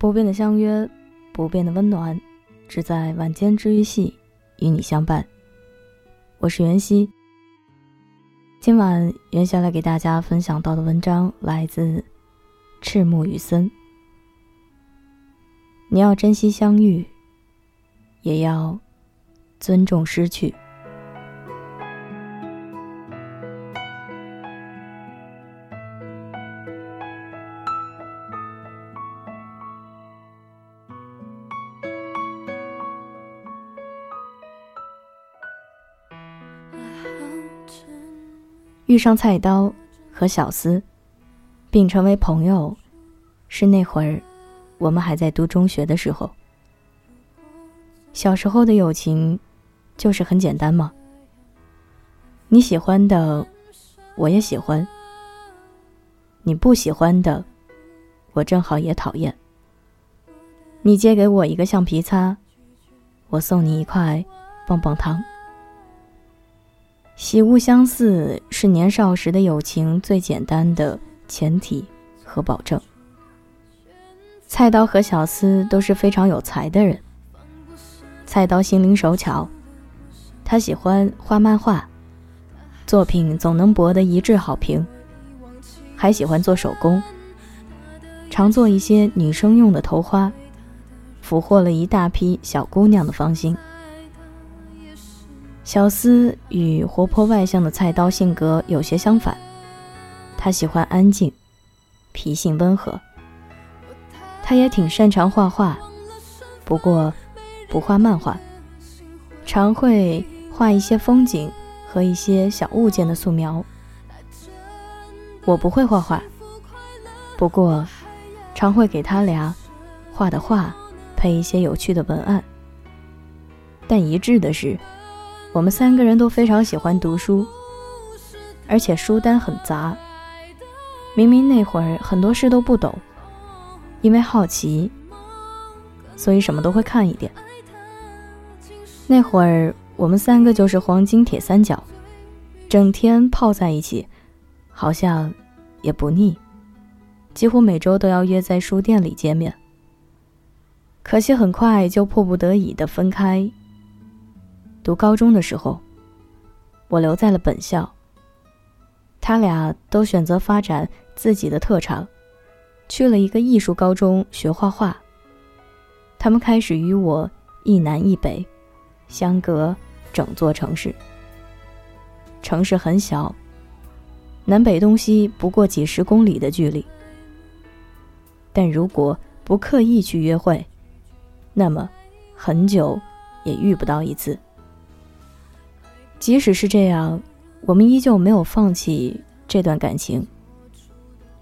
不变的相约，不变的温暖，只在晚间治愈系与你相伴。我是袁熙。今晚袁熙来给大家分享到的文章来自赤木雨森。你要珍惜相遇，也要尊重失去。遇上菜刀和小司，并成为朋友，是那会儿我们还在读中学的时候。小时候的友情，就是很简单嘛。你喜欢的，我也喜欢；你不喜欢的，我正好也讨厌。你借给我一个橡皮擦，我送你一块棒棒糖。喜恶相似是年少时的友情最简单的前提和保证。菜刀和小司都是非常有才的人。菜刀心灵手巧，他喜欢画漫画，作品总能博得一致好评，还喜欢做手工，常做一些女生用的头花，俘获了一大批小姑娘的芳心。小司与活泼外向的菜刀性格有些相反，他喜欢安静，脾性温和。他也挺擅长画画，不过不画漫画，常会画一些风景和一些小物件的素描。我不会画画，不过常会给他俩画的画配一些有趣的文案。但一致的是。我们三个人都非常喜欢读书，而且书单很杂。明明那会儿很多事都不懂，因为好奇，所以什么都会看一点。那会儿我们三个就是黄金铁三角，整天泡在一起，好像也不腻，几乎每周都要约在书店里见面。可惜很快就迫不得已的分开。读高中的时候，我留在了本校。他俩都选择发展自己的特长，去了一个艺术高中学画画。他们开始与我一南一北，相隔整座城市。城市很小，南北东西不过几十公里的距离。但如果不刻意去约会，那么很久也遇不到一次。即使是这样，我们依旧没有放弃这段感情。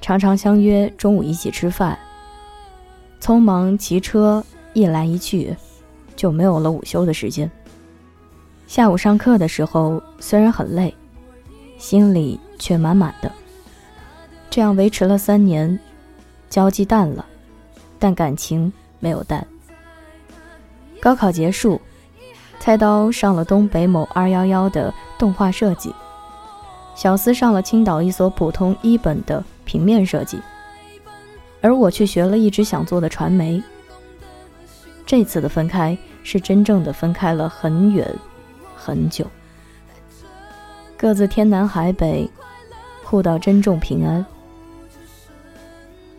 常常相约中午一起吃饭，匆忙骑车一来一去，就没有了午休的时间。下午上课的时候，虽然很累，心里却满满的。这样维持了三年，交际淡了，但感情没有淡。高考结束。菜刀上了东北某二幺幺的动画设计，小司上了青岛一所普通一本的平面设计，而我却学了一直想做的传媒。这次的分开是真正的分开了很远很久，各自天南海北，互道珍重平安。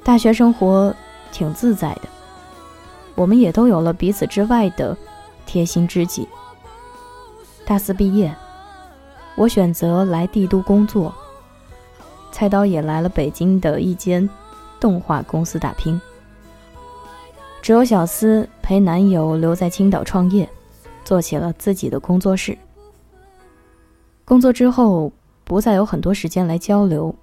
大学生活挺自在的，我们也都有了彼此之外的贴心知己。大四毕业，我选择来帝都工作。菜刀也来了北京的一间动画公司打拼。只有小司陪男友留在青岛创业，做起了自己的工作室。工作之后，不再有很多时间来交流，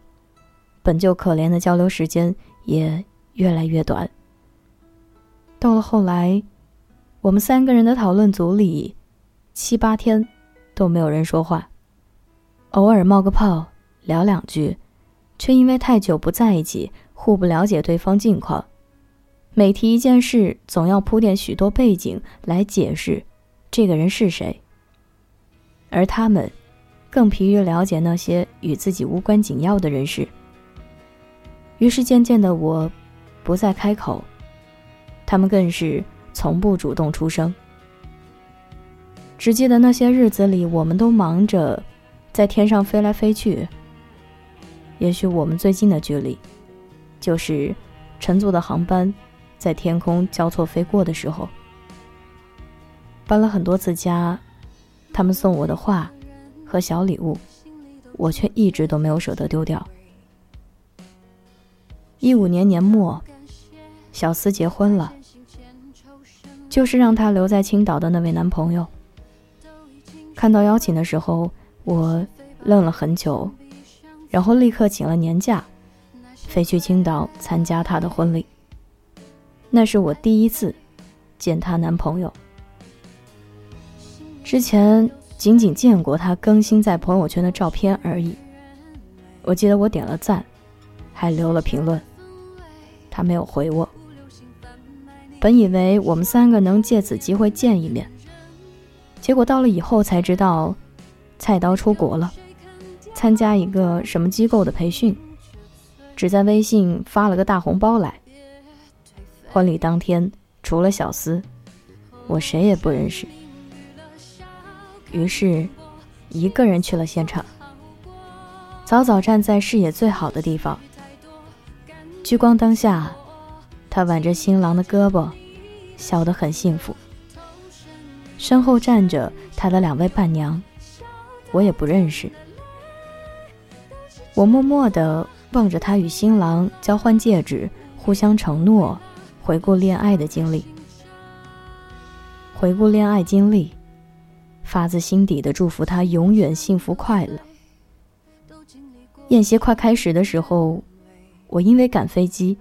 本就可怜的交流时间也越来越短。到了后来，我们三个人的讨论组里，七八天。都没有人说话，偶尔冒个泡聊两句，却因为太久不在一起，互不了解对方近况。每提一件事，总要铺垫许多背景来解释这个人是谁。而他们更疲于了解那些与自己无关紧要的人事。于是渐渐的，我不再开口，他们更是从不主动出声。只记得那些日子里，我们都忙着在天上飞来飞去。也许我们最近的距离，就是乘坐的航班在天空交错飞过的时候。搬了很多次家，他们送我的画和小礼物，我却一直都没有舍得丢掉。一五年年末，小思结婚了，就是让她留在青岛的那位男朋友。看到邀请的时候，我愣了很久，然后立刻请了年假，飞去青岛参加她的婚礼。那是我第一次见她男朋友。之前仅仅见过他更新在朋友圈的照片而已。我记得我点了赞，还留了评论，他没有回我。本以为我们三个能借此机会见一面，结果到了以后才知道，菜刀出国了，参加一个什么机构的培训，只在微信发了个大红包来。婚礼当天，除了小司，我谁也不认识。于是，一个人去了现场。早早站在视野最好的地方，聚光灯下，他挽着新郎的胳膊，笑得很幸福。身后站着他的两位伴娘，我也不认识。我默默地望着他与新郎交换戒指，互相承诺，回顾恋爱的经历，回顾恋爱经历。发自心底的祝福他永远幸福快乐。宴席快开始的时候，我因为赶飞机，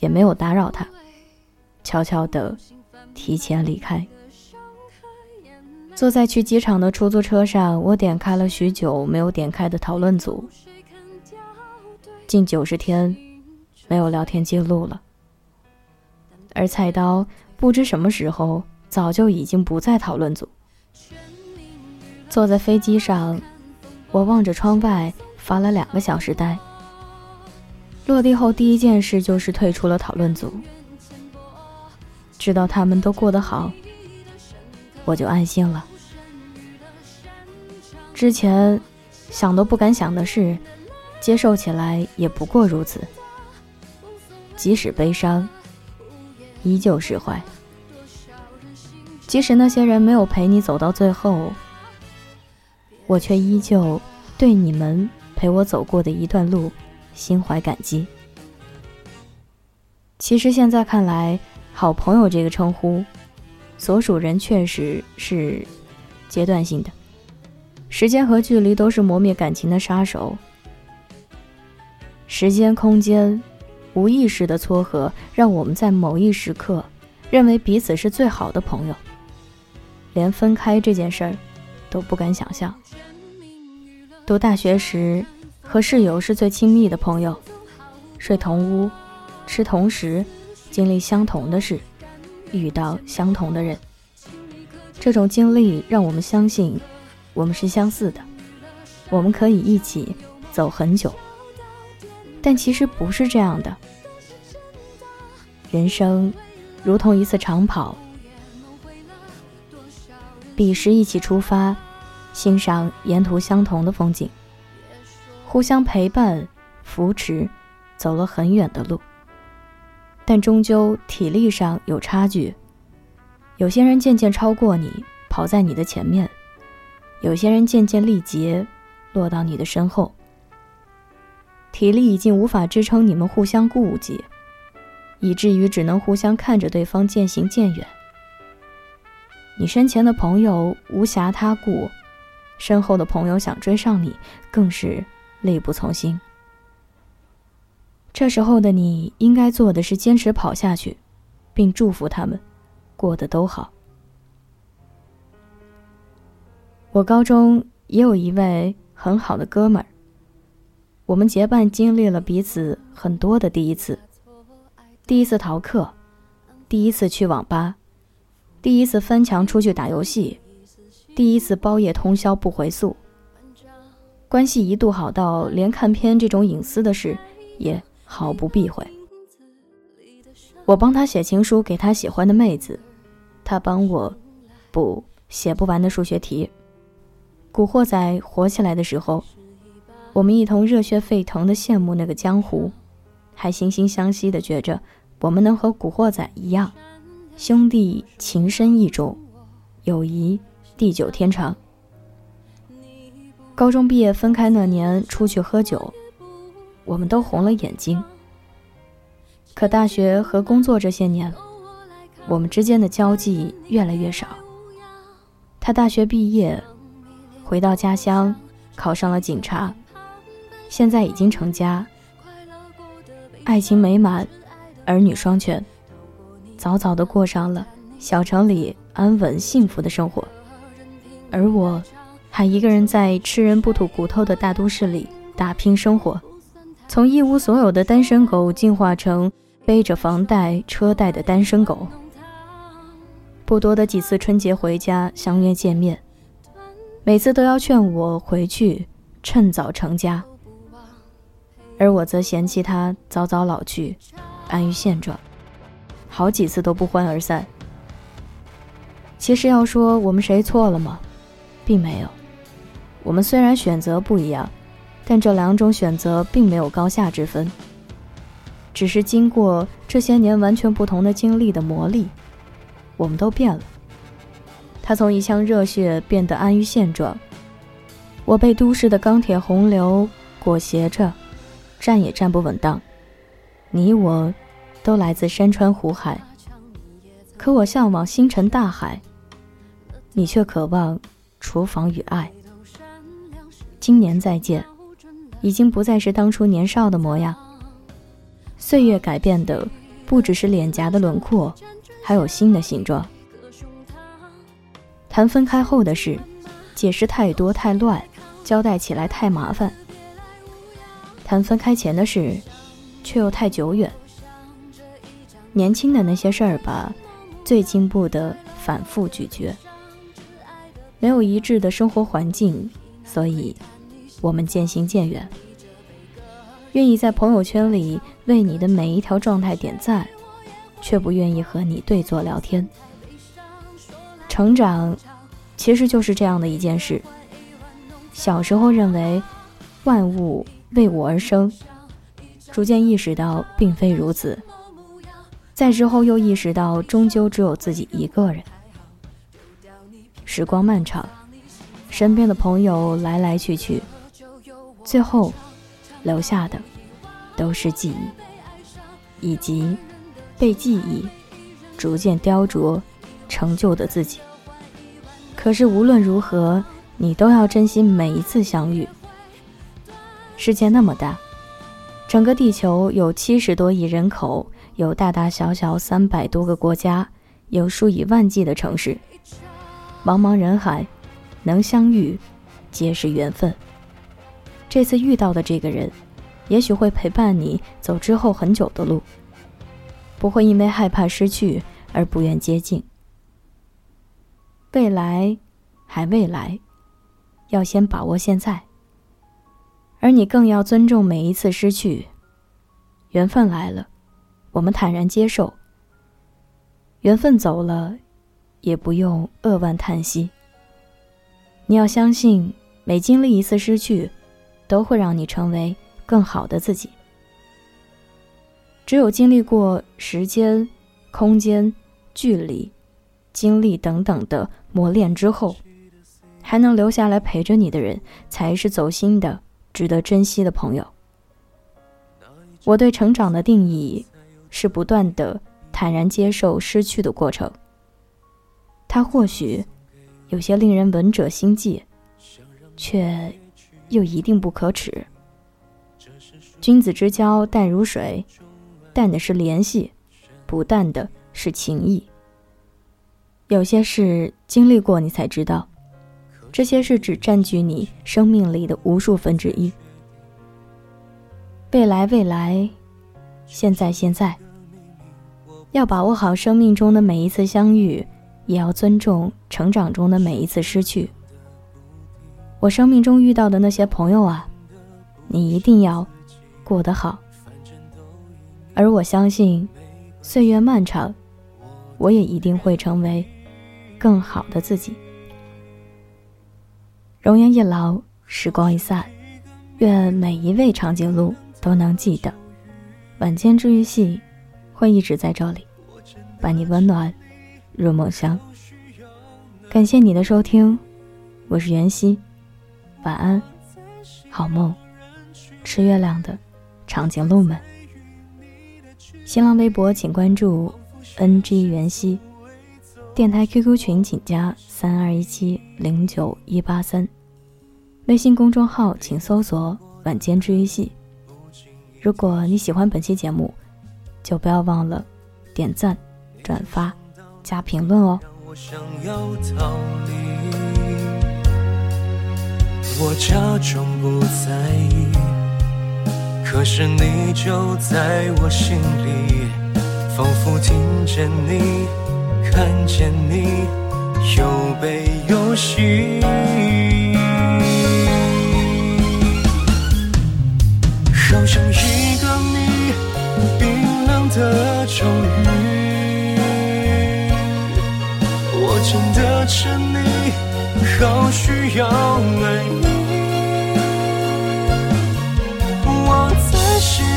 也没有打扰他，悄悄的提前离开。坐在去机场的出租车上，我点开了许久没有点开的讨论组，近九十天没有聊天记录了。而菜刀不知什么时候早就已经不在讨论组。坐在飞机上，我望着窗外发了两个小时呆。落地后第一件事就是退出了讨论组。知道他们都过得好，我就安心了。之前想都不敢想的事，接受起来也不过如此。即使悲伤，依旧释怀。即使那些人没有陪你走到最后。我却依旧对你们陪我走过的一段路心怀感激。其实现在看来，“好朋友”这个称呼，所属人确实是阶段性的，时间和距离都是磨灭感情的杀手。时间、空间，无意识的撮合，让我们在某一时刻认为彼此是最好的朋友，连分开这件事儿都不敢想象。读大学时，和室友是最亲密的朋友，睡同屋，吃同食，经历相同的事，遇到相同的人。这种经历让我们相信，我们是相似的，我们可以一起走很久。但其实不是这样的。人生如同一次长跑，彼时一起出发。欣赏沿途相同的风景，互相陪伴、扶持，走了很远的路。但终究体力上有差距，有些人渐渐超过你，跑在你的前面；有些人渐渐力竭，落到你的身后。体力已经无法支撑你们互相顾及，以至于只能互相看着对方渐行渐远。你身前的朋友无暇他顾。身后的朋友想追上你，更是力不从心。这时候的你应该做的是坚持跑下去，并祝福他们过得都好。我高中也有一位很好的哥们儿，我们结伴经历了彼此很多的第一次：第一次逃课，第一次去网吧，第一次翻墙出去打游戏。第一次包夜通宵不回宿，关系一度好到连看片这种隐私的事也毫不避讳。我帮他写情书给他喜欢的妹子，他帮我补写不完的数学题。古惑仔火起来的时候，我们一同热血沸腾的羡慕那个江湖，还惺惺相惜的觉着我们能和古惑仔一样，兄弟情深意重，友谊地久天长。高中毕业分开那年出去喝酒，我们都红了眼睛。可大学和工作这些年，我们之间的交际越来越少。他大学毕业，回到家乡，考上了警察，现在已经成家，爱情美满，儿女双全，早早的过上了小城里安稳幸福的生活，而我。还一个人在吃人不吐骨头的大都市里打拼生活，从一无所有的单身狗进化成背着房贷车贷的单身狗。不多的几次春节回家相约见面，每次都要劝我回去趁早成家，而我则嫌弃他早早老去，安于现状，好几次都不欢而散。其实要说我们谁错了吗？并没有。我们虽然选择不一样，但这两种选择并没有高下之分，只是经过这些年完全不同的经历的磨砺，我们都变了。他从一腔热血变得安于现状，我被都市的钢铁洪流裹挟着，站也站不稳当。你我，都来自山川湖海，可我向往星辰大海，你却渴望厨房与爱。今年再见，已经不再是当初年少的模样。岁月改变的不只是脸颊的轮廓，还有心的形状。谈分开后的事，解释太多太乱，交代起来太麻烦；谈分开前的事，却又太久远。年轻的那些事儿吧，最经不得反复咀嚼。没有一致的生活环境，所以。我们渐行渐远，愿意在朋友圈里为你的每一条状态点赞，却不愿意和你对坐聊天。成长，其实就是这样的一件事。小时候认为万物为我而生，逐渐意识到并非如此。再之后又意识到，终究只有自己一个人。时光漫长，身边的朋友来来去去。最后，留下的都是记忆，以及被记忆逐渐雕琢成就的自己。可是无论如何，你都要珍惜每一次相遇。世界那么大，整个地球有七十多亿人口，有大大小小三百多个国家，有数以万计的城市，茫茫人海，能相遇，皆是缘分。这次遇到的这个人，也许会陪伴你走之后很久的路，不会因为害怕失去而不愿接近。未来还未来，要先把握现在。而你更要尊重每一次失去。缘分来了，我们坦然接受；缘分走了，也不用扼腕叹息。你要相信，每经历一次失去。都会让你成为更好的自己。只有经历过时间、空间、距离、经历等等的磨练之后，还能留下来陪着你的人，才是走心的、值得珍惜的朋友。我对成长的定义，是不断的坦然接受失去的过程。它或许有些令人闻者心悸，却。又一定不可耻。君子之交淡如水，淡的是联系，不淡的是情谊。有些事经历过，你才知道，这些事只占据你生命里的无数分之一。未来，未来，现在，现在，要把握好生命中的每一次相遇，也要尊重成长中的每一次失去。我生命中遇到的那些朋友啊，你一定要过得好。而我相信，岁月漫长，我也一定会成为更好的自己。容颜一老，时光一散，愿每一位长颈鹿都能记得，晚间治愈系会一直在这里，伴你温暖入梦乡。感谢你的收听，我是袁熙，晚安，好梦，吃月亮的长颈鹿们。新浪微博请关注 NG 袁熙，电台 QQ 群请加三二一七零九一八三，微信公众号请搜索晚间治愈系。如果你喜欢本期节目，就不要忘了点赞、转发、加评论哦。我我假装不在意。可是你就在我心里，仿佛听见你，看见你，有悲有喜。好像一个你，冰冷的咒语。我真的沉溺，好需要爱你。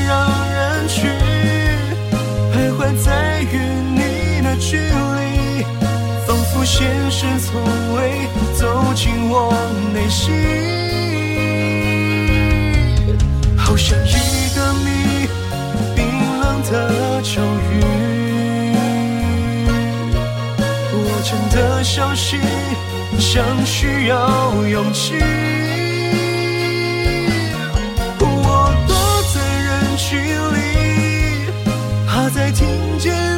让人去徘徊在与你的距离，仿佛现实从未走进我内心。好像一个谜，冰冷的咒语。我真的相信，像需要勇气。我躲在人群里怕再听见